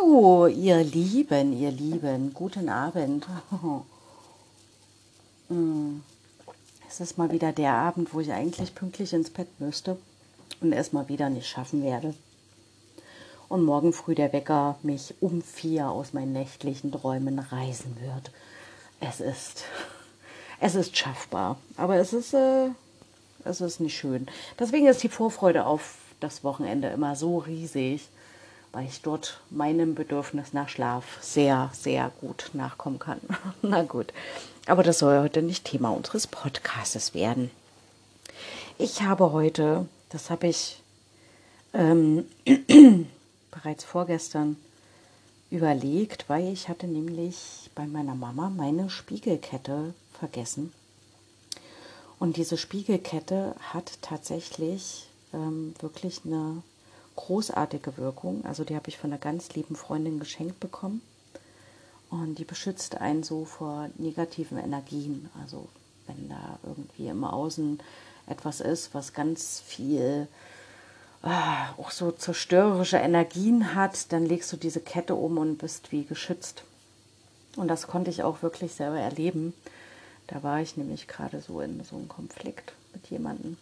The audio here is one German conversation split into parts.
So, ihr Lieben, ihr Lieben, guten Abend. Hm. Es ist mal wieder der Abend, wo ich eigentlich pünktlich ins Bett müsste und es mal wieder nicht schaffen werde. Und morgen früh der Wecker mich um vier aus meinen nächtlichen Träumen reisen wird. Es ist, es ist schaffbar, aber es ist, äh, es ist nicht schön. Deswegen ist die Vorfreude auf das Wochenende immer so riesig weil ich dort meinem Bedürfnis nach Schlaf sehr, sehr gut nachkommen kann. Na gut, aber das soll heute nicht Thema unseres Podcasts werden. Ich habe heute, das habe ich ähm, bereits vorgestern überlegt, weil ich hatte nämlich bei meiner Mama meine Spiegelkette vergessen. Und diese Spiegelkette hat tatsächlich ähm, wirklich eine großartige Wirkung. Also die habe ich von einer ganz lieben Freundin geschenkt bekommen. Und die beschützt einen so vor negativen Energien. Also wenn da irgendwie im Außen etwas ist, was ganz viel ah, auch so zerstörerische Energien hat, dann legst du diese Kette um und bist wie geschützt. Und das konnte ich auch wirklich selber erleben. Da war ich nämlich gerade so in so einem Konflikt mit jemandem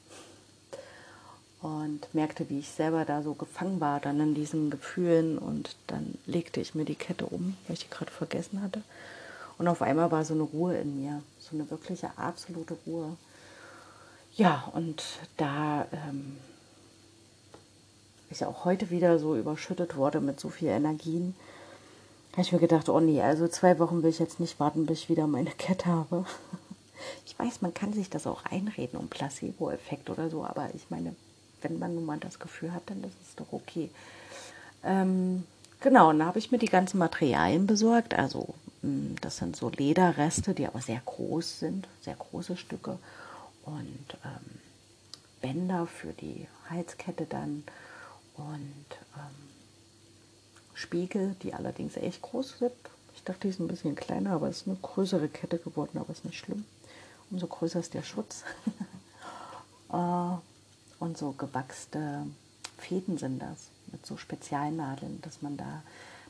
und merkte, wie ich selber da so gefangen war, dann in diesen Gefühlen und dann legte ich mir die Kette um, weil ich die gerade vergessen hatte. Und auf einmal war so eine Ruhe in mir, so eine wirkliche absolute Ruhe. Ja, und da ähm, ich auch heute wieder so überschüttet wurde mit so viel Energien, habe ich mir gedacht, oh nee, also zwei Wochen will ich jetzt nicht warten, bis ich wieder meine Kette habe. Ich weiß, man kann sich das auch einreden um Placebo-Effekt oder so, aber ich meine, wenn man nun mal das Gefühl hat, dann ist es doch okay. Ähm, genau, und da habe ich mir die ganzen Materialien besorgt. Also hm, das sind so Lederreste, die aber sehr groß sind, sehr große Stücke. Und ähm, Bänder für die Halskette dann und ähm, Spiegel, die allerdings echt groß sind. Ich dachte, die sind ein bisschen kleiner, aber es ist eine größere Kette geworden, aber ist nicht schlimm. Umso größer ist der Schutz. äh, und so gewachste Fäden sind das, mit so Spezialnadeln, dass man da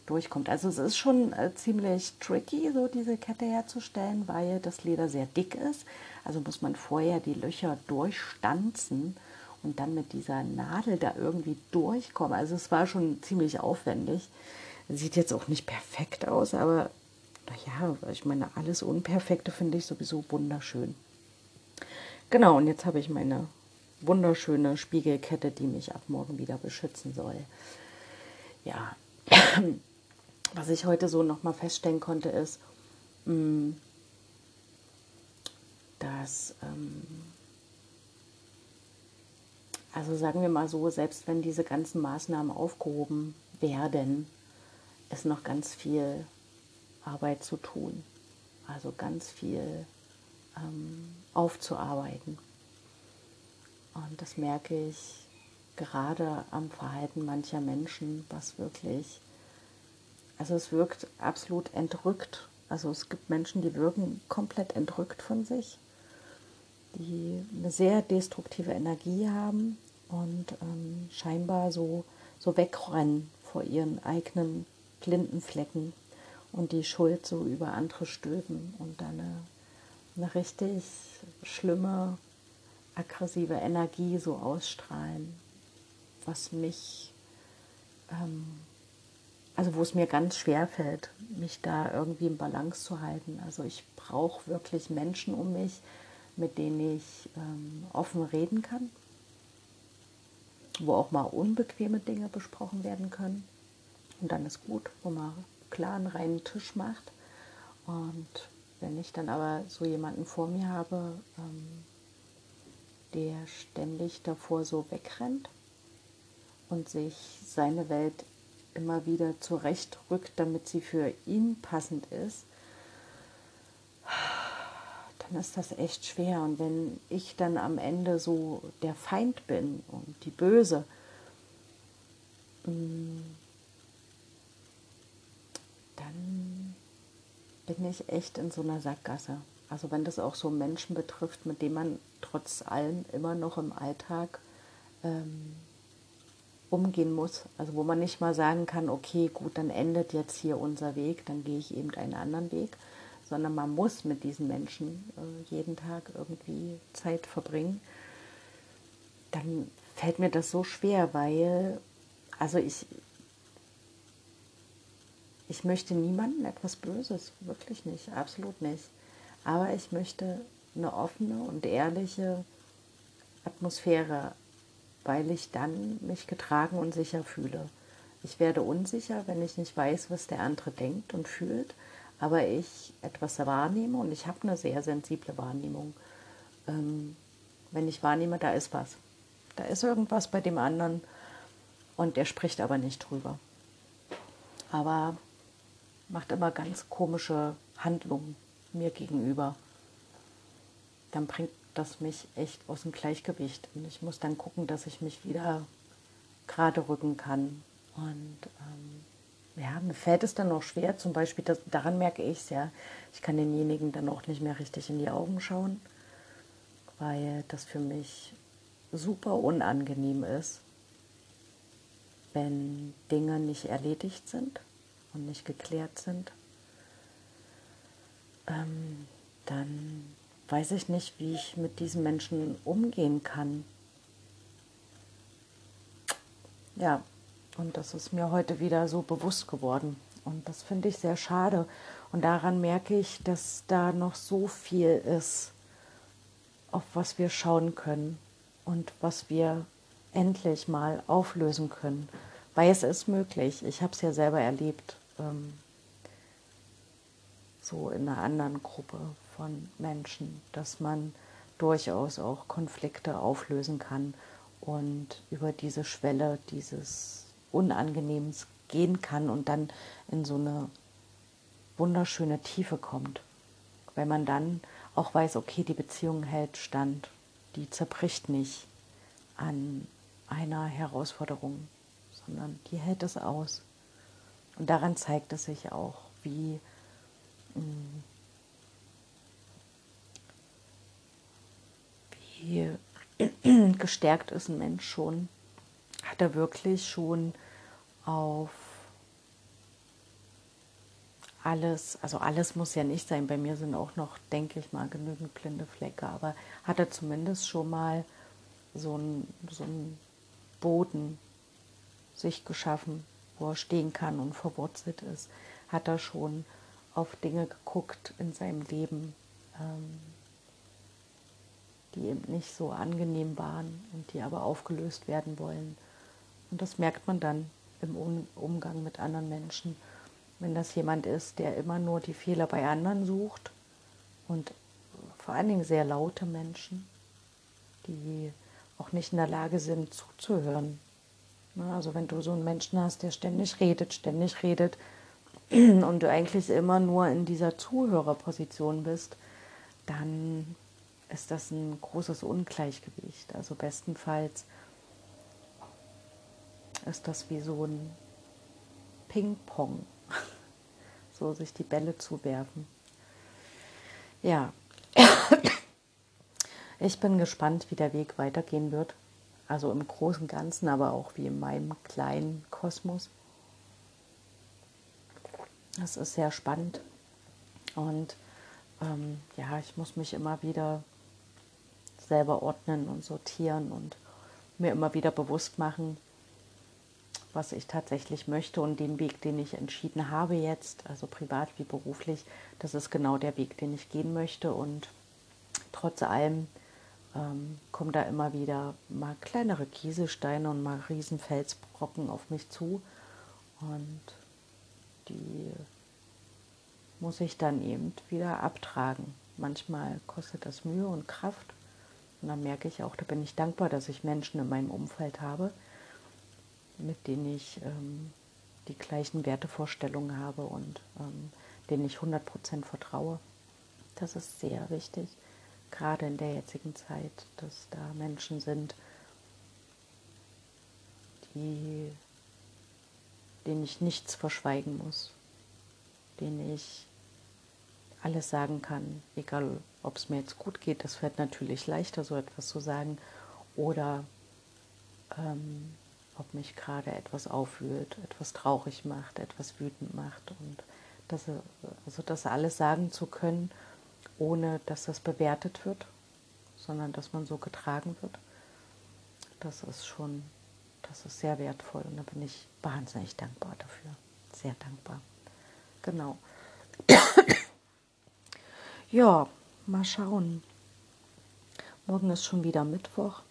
durchkommt. Also es ist schon äh, ziemlich tricky, so diese Kette herzustellen, weil das Leder sehr dick ist. Also muss man vorher die Löcher durchstanzen und dann mit dieser Nadel da irgendwie durchkommen. Also es war schon ziemlich aufwendig. Sieht jetzt auch nicht perfekt aus, aber naja, ich meine, alles Unperfekte finde ich sowieso wunderschön. Genau, und jetzt habe ich meine wunderschöne Spiegelkette, die mich ab morgen wieder beschützen soll. Ja, was ich heute so nochmal feststellen konnte, ist, mm, dass, ähm, also sagen wir mal so, selbst wenn diese ganzen Maßnahmen aufgehoben werden, ist noch ganz viel Arbeit zu tun. Also ganz viel ähm, aufzuarbeiten. Und das merke ich gerade am Verhalten mancher Menschen, was wirklich, also es wirkt absolut entrückt. Also es gibt Menschen, die wirken komplett entrückt von sich, die eine sehr destruktive Energie haben und ähm, scheinbar so, so wegrennen vor ihren eigenen blinden Flecken und die Schuld so über andere stülpen und dann eine, eine richtig schlimme aggressive Energie so ausstrahlen, was mich, ähm, also wo es mir ganz schwer fällt, mich da irgendwie im Balance zu halten. Also ich brauche wirklich Menschen um mich, mit denen ich ähm, offen reden kann, wo auch mal unbequeme Dinge besprochen werden können. Und dann ist gut, wo man klar einen reinen Tisch macht. Und wenn ich dann aber so jemanden vor mir habe, ähm, der ständig davor so wegrennt und sich seine Welt immer wieder zurechtrückt, damit sie für ihn passend ist, dann ist das echt schwer. Und wenn ich dann am Ende so der Feind bin und die Böse, mm, dann bin ich echt in so einer Sackgasse. Also wenn das auch so Menschen betrifft, mit denen man trotz allem immer noch im Alltag ähm, umgehen muss. Also wo man nicht mal sagen kann, okay, gut, dann endet jetzt hier unser Weg, dann gehe ich eben einen anderen Weg, sondern man muss mit diesen Menschen äh, jeden Tag irgendwie Zeit verbringen, dann fällt mir das so schwer, weil, also ich, ich möchte niemandem etwas Böses, wirklich nicht, absolut nicht. Aber ich möchte eine offene und ehrliche Atmosphäre, weil ich dann mich getragen und sicher fühle. Ich werde unsicher, wenn ich nicht weiß, was der andere denkt und fühlt, aber ich etwas wahrnehme und ich habe eine sehr sensible Wahrnehmung. Ähm, wenn ich wahrnehme, da ist was. Da ist irgendwas bei dem anderen und der spricht aber nicht drüber. Aber macht immer ganz komische Handlungen mir gegenüber. Dann bringt das mich echt aus dem Gleichgewicht. Und ich muss dann gucken, dass ich mich wieder gerade rücken kann. Und ähm, ja, mir fällt es dann auch schwer, zum Beispiel, das, daran merke ich es ja, ich kann denjenigen dann auch nicht mehr richtig in die Augen schauen, weil das für mich super unangenehm ist, wenn Dinge nicht erledigt sind und nicht geklärt sind. Ähm, dann weiß ich nicht, wie ich mit diesen Menschen umgehen kann. Ja, und das ist mir heute wieder so bewusst geworden. Und das finde ich sehr schade. Und daran merke ich, dass da noch so viel ist, auf was wir schauen können und was wir endlich mal auflösen können. Weil es ist möglich. Ich habe es ja selber erlebt. Ähm, so in einer anderen Gruppe von Menschen, dass man durchaus auch Konflikte auflösen kann und über diese Schwelle dieses Unangenehms gehen kann und dann in so eine wunderschöne Tiefe kommt. Wenn man dann auch weiß, okay, die Beziehung hält stand, die zerbricht nicht an einer Herausforderung, sondern die hält es aus. Und daran zeigt es sich auch, wie wie gestärkt ist ein Mensch schon, hat er wirklich schon auf alles, also alles muss ja nicht sein, bei mir sind auch noch, denke ich mal, genügend blinde Flecke, aber hat er zumindest schon mal so einen so Boden sich geschaffen, wo er stehen kann und verwurzelt ist, hat er schon auf Dinge geguckt in seinem Leben, ähm, die eben nicht so angenehm waren und die aber aufgelöst werden wollen. Und das merkt man dann im Umgang mit anderen Menschen. Wenn das jemand ist, der immer nur die Fehler bei anderen sucht und vor allen Dingen sehr laute Menschen, die auch nicht in der Lage sind zuzuhören. Also wenn du so einen Menschen hast, der ständig redet, ständig redet, und du eigentlich immer nur in dieser Zuhörerposition bist, dann ist das ein großes Ungleichgewicht. Also bestenfalls ist das wie so ein Ping-Pong, so sich die Bälle zuwerfen. Ja, ich bin gespannt, wie der Weg weitergehen wird. Also im großen Ganzen, aber auch wie in meinem kleinen Kosmos. Das ist sehr spannend. Und ähm, ja, ich muss mich immer wieder selber ordnen und sortieren und mir immer wieder bewusst machen, was ich tatsächlich möchte und den Weg, den ich entschieden habe jetzt, also privat wie beruflich, das ist genau der Weg, den ich gehen möchte. Und trotz allem ähm, kommen da immer wieder mal kleinere Kieselsteine und mal Riesenfelsbrocken auf mich zu. Und die muss ich dann eben wieder abtragen. Manchmal kostet das Mühe und Kraft. Und dann merke ich auch, da bin ich dankbar, dass ich Menschen in meinem Umfeld habe, mit denen ich ähm, die gleichen Wertevorstellungen habe und ähm, denen ich 100% vertraue. Das ist sehr wichtig, gerade in der jetzigen Zeit, dass da Menschen sind, die denen ich nichts verschweigen muss, denen ich alles sagen kann, egal ob es mir jetzt gut geht, das fällt natürlich leichter, so etwas zu sagen, oder ähm, ob mich gerade etwas aufwühlt, etwas traurig macht, etwas wütend macht und das, also das alles sagen zu können, ohne dass das bewertet wird, sondern dass man so getragen wird, das ist schon, das ist sehr wertvoll und da bin ich wahnsinnig dankbar dafür, sehr dankbar. Genau. Ja, mal schauen. Morgen ist schon wieder Mittwoch.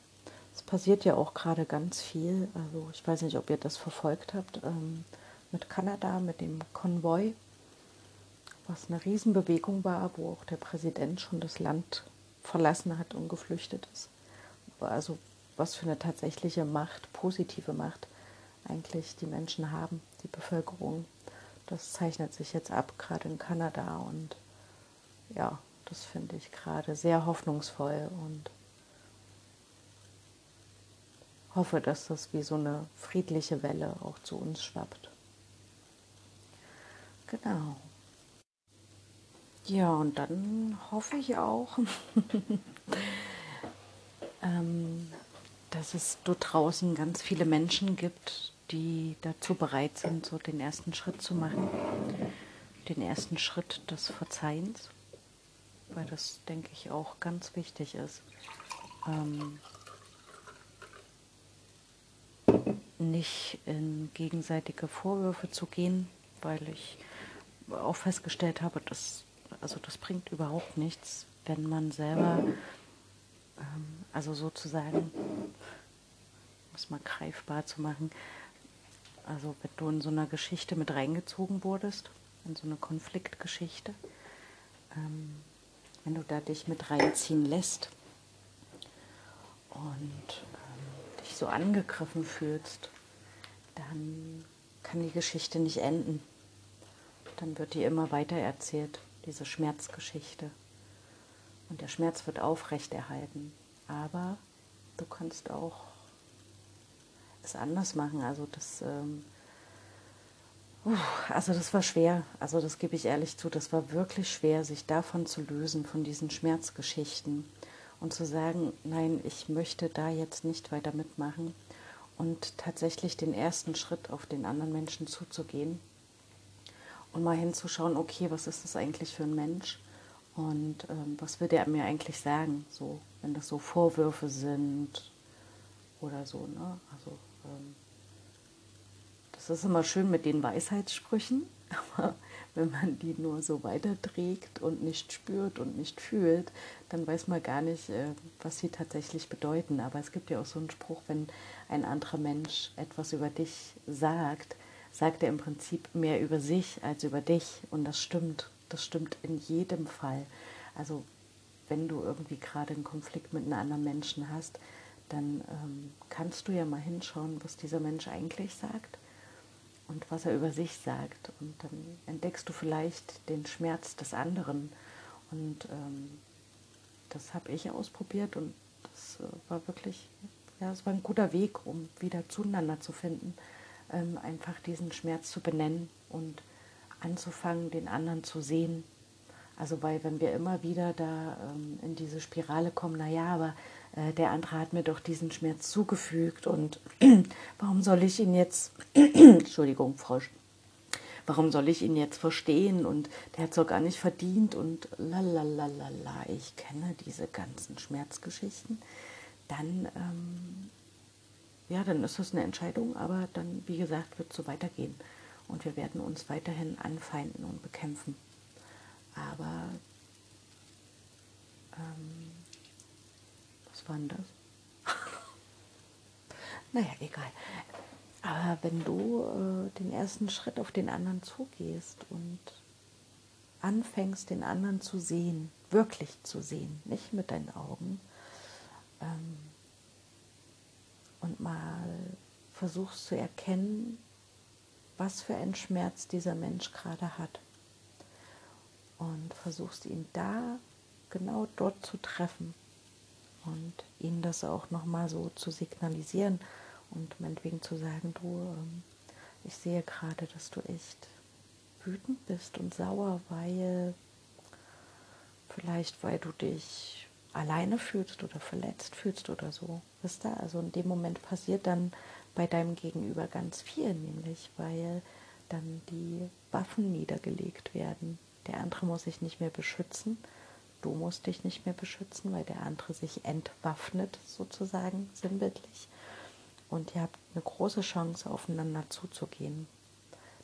Es passiert ja auch gerade ganz viel. Also ich weiß nicht, ob ihr das verfolgt habt ähm, mit Kanada, mit dem Konvoi, was eine Riesenbewegung war, wo auch der Präsident schon das Land verlassen hat und geflüchtet ist. Also was für eine tatsächliche Macht, positive Macht eigentlich die Menschen haben, die Bevölkerung. Das zeichnet sich jetzt ab, gerade in Kanada. Und ja, das finde ich gerade sehr hoffnungsvoll und hoffe, dass das wie so eine friedliche Welle auch zu uns schwappt. Genau. Ja, und dann hoffe ich auch, ähm, dass es dort draußen ganz viele Menschen gibt, die dazu bereit sind, so den ersten Schritt zu machen. Den ersten Schritt des Verzeihens, weil das, denke ich, auch ganz wichtig ist. Ähm, nicht in gegenseitige Vorwürfe zu gehen, weil ich auch festgestellt habe, dass also das bringt überhaupt nichts, wenn man selber, ähm, also sozusagen, um es mal greifbar zu machen, also wenn du in so einer Geschichte mit reingezogen wurdest, in so eine Konfliktgeschichte, ähm, wenn du da dich mit reinziehen lässt und so angegriffen fühlst, dann kann die Geschichte nicht enden. Dann wird die immer weiter erzählt, diese Schmerzgeschichte. Und der Schmerz wird aufrechterhalten. Aber du kannst auch es anders machen. Also das, ähm, also das war schwer. Also das gebe ich ehrlich zu. Das war wirklich schwer, sich davon zu lösen, von diesen Schmerzgeschichten und zu sagen, nein, ich möchte da jetzt nicht weiter mitmachen und tatsächlich den ersten Schritt auf den anderen Menschen zuzugehen und mal hinzuschauen, okay, was ist das eigentlich für ein Mensch und ähm, was will der mir eigentlich sagen, so wenn das so Vorwürfe sind oder so, ne? Also ähm, das ist immer schön mit den Weisheitssprüchen, aber wenn man die nur so weiterträgt und nicht spürt und nicht fühlt, dann weiß man gar nicht, äh, was sie tatsächlich bedeuten. Aber es gibt ja auch so einen Spruch, wenn ein anderer Mensch etwas über dich sagt, sagt er im Prinzip mehr über sich als über dich. Und das stimmt. Das stimmt in jedem Fall. Also wenn du irgendwie gerade einen Konflikt mit einem anderen Menschen hast, dann ähm, kannst du ja mal hinschauen, was dieser Mensch eigentlich sagt und was er über sich sagt. Und dann entdeckst du vielleicht den Schmerz des anderen. Und ähm, das habe ich ausprobiert und das äh, war wirklich, ja, es war ein guter Weg, um wieder zueinander zu finden. Ähm, einfach diesen Schmerz zu benennen und anzufangen, den anderen zu sehen. Also weil wenn wir immer wieder da ähm, in diese Spirale kommen, naja, aber äh, der andere hat mir doch diesen Schmerz zugefügt und warum soll ich ihn jetzt, Entschuldigung, Frosch, warum soll ich ihn jetzt verstehen? Und der hat es doch gar nicht verdient und lalalala, ich kenne diese ganzen Schmerzgeschichten, dann, ähm, ja, dann ist das eine Entscheidung, aber dann, wie gesagt, wird es so weitergehen. Und wir werden uns weiterhin anfeinden und bekämpfen. Aber ähm, was das? naja, egal. Aber wenn du äh, den ersten Schritt auf den anderen zugehst und anfängst, den anderen zu sehen, wirklich zu sehen, nicht mit deinen Augen, ähm, und mal versuchst zu erkennen, was für einen Schmerz dieser Mensch gerade hat. Und versuchst ihn da genau dort zu treffen und ihnen das auch nochmal so zu signalisieren und meinetwegen zu sagen, du, ähm, ich sehe gerade, dass du echt wütend bist und sauer, weil vielleicht, weil du dich alleine fühlst oder verletzt fühlst oder so. Wisst ihr? Also in dem Moment passiert dann bei deinem Gegenüber ganz viel, nämlich weil dann die Waffen niedergelegt werden. Der andere muss sich nicht mehr beschützen, du musst dich nicht mehr beschützen, weil der andere sich entwaffnet, sozusagen sinnbildlich. Und ihr habt eine große Chance, aufeinander zuzugehen.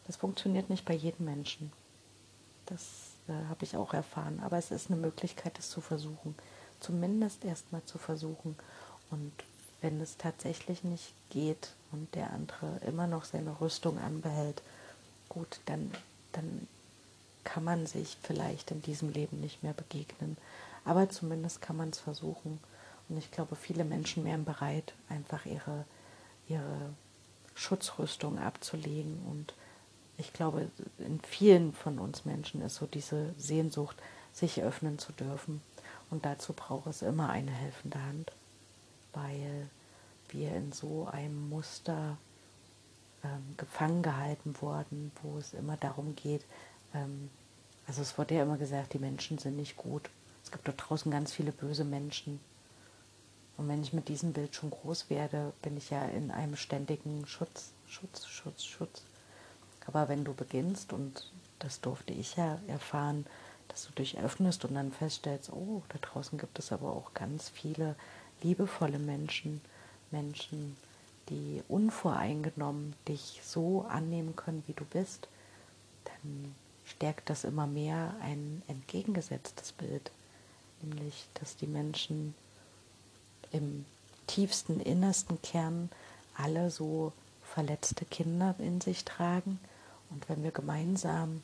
Das funktioniert nicht bei jedem Menschen. Das äh, habe ich auch erfahren. Aber es ist eine Möglichkeit, es zu versuchen. Zumindest erstmal zu versuchen. Und wenn es tatsächlich nicht geht und der andere immer noch seine Rüstung anbehält, gut, dann, dann kann man sich vielleicht in diesem Leben nicht mehr begegnen. Aber zumindest kann man es versuchen. Und ich glaube, viele Menschen wären bereit, einfach ihre, ihre Schutzrüstung abzulegen. Und ich glaube, in vielen von uns Menschen ist so diese Sehnsucht, sich öffnen zu dürfen. Und dazu braucht es immer eine helfende Hand, weil wir in so einem Muster ähm, gefangen gehalten wurden, wo es immer darum geht, ähm, also es wurde ja immer gesagt, die Menschen sind nicht gut. Es gibt dort draußen ganz viele böse Menschen. Und wenn ich mit diesem Bild schon groß werde, bin ich ja in einem ständigen Schutz, Schutz, Schutz, Schutz. Aber wenn du beginnst, und das durfte ich ja erfahren, dass du dich öffnest und dann feststellst, oh, da draußen gibt es aber auch ganz viele liebevolle Menschen, Menschen, die unvoreingenommen dich so annehmen können, wie du bist, dann stärkt das immer mehr ein entgegengesetztes Bild, nämlich dass die Menschen im tiefsten, innersten Kern alle so verletzte Kinder in sich tragen. Und wenn wir gemeinsam,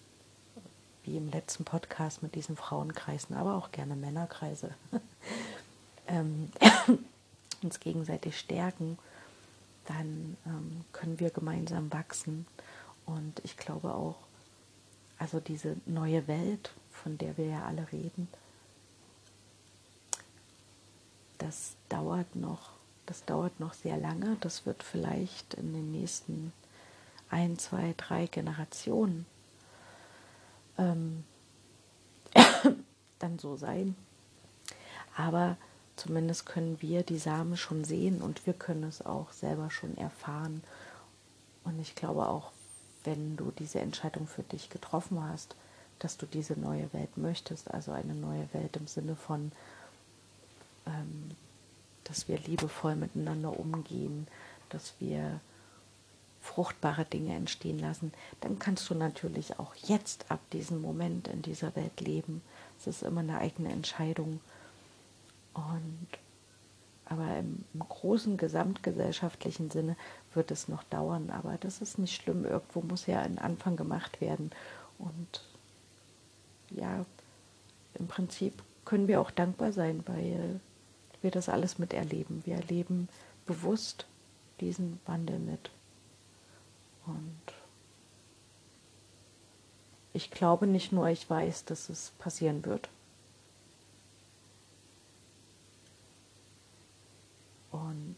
wie im letzten Podcast mit diesen Frauenkreisen, aber auch gerne Männerkreise, ähm, uns gegenseitig stärken, dann ähm, können wir gemeinsam wachsen. Und ich glaube auch, also diese neue Welt, von der wir ja alle reden, das dauert noch, das dauert noch sehr lange. Das wird vielleicht in den nächsten ein, zwei, drei Generationen ähm, dann so sein. Aber zumindest können wir die Samen schon sehen und wir können es auch selber schon erfahren. Und ich glaube auch, wenn du diese Entscheidung für dich getroffen hast, dass du diese neue Welt möchtest, also eine neue Welt im Sinne von, ähm, dass wir liebevoll miteinander umgehen, dass wir fruchtbare Dinge entstehen lassen, dann kannst du natürlich auch jetzt ab diesem Moment in dieser Welt leben. Es ist immer eine eigene Entscheidung. Und aber im, im, großen gesamtgesellschaftlichen Sinne wird es noch dauern. Aber das ist nicht schlimm. Irgendwo muss ja ein Anfang gemacht werden. Und ja, im Prinzip können wir auch dankbar sein, weil wir das alles miterleben. Wir erleben bewusst diesen Wandel mit. Und ich glaube nicht nur, ich weiß, dass es passieren wird. Und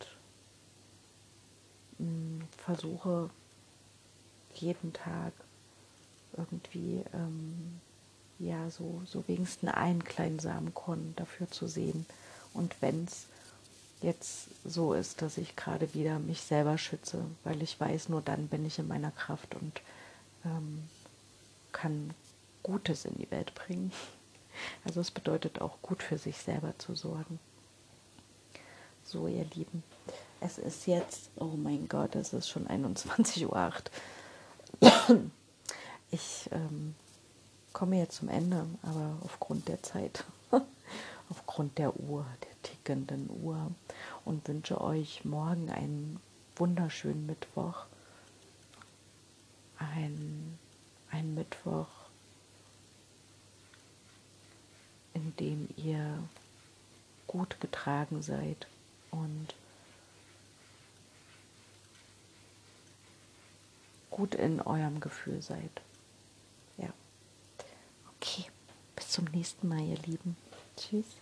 mh, hm, versuche jeden Tag irgendwie ähm, ja so, so wenigstens einen kleinen Samenkorn dafür zu sehen. Und wenn es jetzt so ist, dass ich gerade wieder mich selber schütze, weil ich weiß, nur dann bin ich in meiner Kraft und ähm, kann Gutes in die Welt bringen. Also es bedeutet auch gut für sich selber zu sorgen. So, ihr Lieben, es ist jetzt, oh mein Gott, es ist schon 21.08 Uhr. Ich ähm, komme jetzt zum Ende, aber aufgrund der Zeit, aufgrund der Uhr, der tickenden Uhr und wünsche euch morgen einen wunderschönen Mittwoch. Ein, ein Mittwoch, in dem ihr gut getragen seid und gut in eurem Gefühl seid. Ja. Okay, bis zum nächsten Mal, ihr Lieben. Tschüss.